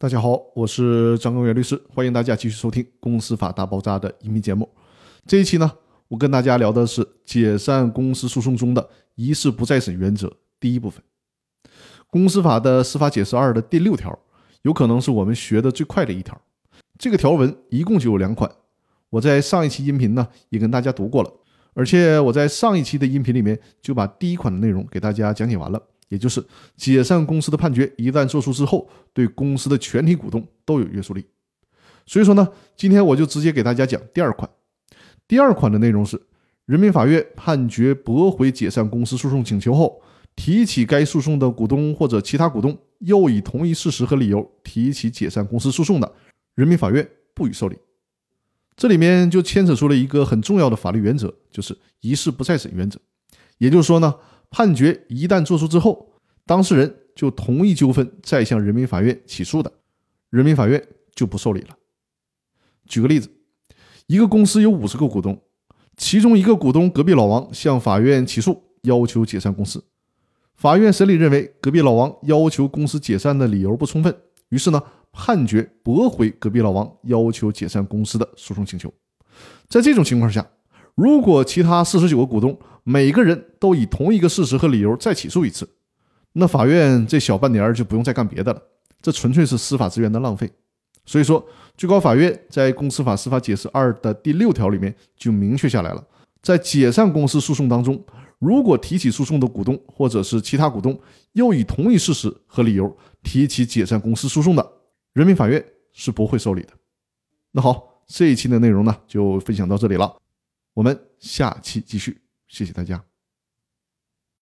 大家好，我是张根源律师，欢迎大家继续收听《公司法大爆炸》的音频节目。这一期呢，我跟大家聊的是解散公司诉讼中的一事不再审原则第一部分。公司法的司法解释二的第六条，有可能是我们学的最快的一条。这个条文一共就有两款，我在上一期音频呢也跟大家读过了，而且我在上一期的音频里面就把第一款的内容给大家讲解完了。也就是解散公司的判决一旦作出之后，对公司的全体股东都有约束力。所以说呢，今天我就直接给大家讲第二款。第二款的内容是：人民法院判决驳回解散公司诉讼请求后，提起该诉讼的股东或者其他股东又以同一事实和理由提起解散公司诉讼的，人民法院不予受理。这里面就牵扯出了一个很重要的法律原则，就是一事不再审原则。也就是说呢。判决一旦作出之后，当事人就同意纠纷再向人民法院起诉的，人民法院就不受理了。举个例子，一个公司有五十个股东，其中一个股东隔壁老王向法院起诉，要求解散公司。法院审理认为隔壁老王要求公司解散的理由不充分，于是呢判决驳回隔壁老王要求解散公司的诉讼请求。在这种情况下，如果其他四十九个股东每个人都以同一个事实和理由再起诉一次，那法院这小半年就不用再干别的了，这纯粹是司法资源的浪费。所以说，最高法院在《公司法司法解释二》的第六条里面就明确下来了，在解散公司诉讼当中，如果提起诉讼的股东或者是其他股东又以同一事实和理由提起解散公司诉讼的，人民法院是不会受理的。那好，这一期的内容呢就分享到这里了。我们下期继续，谢谢大家。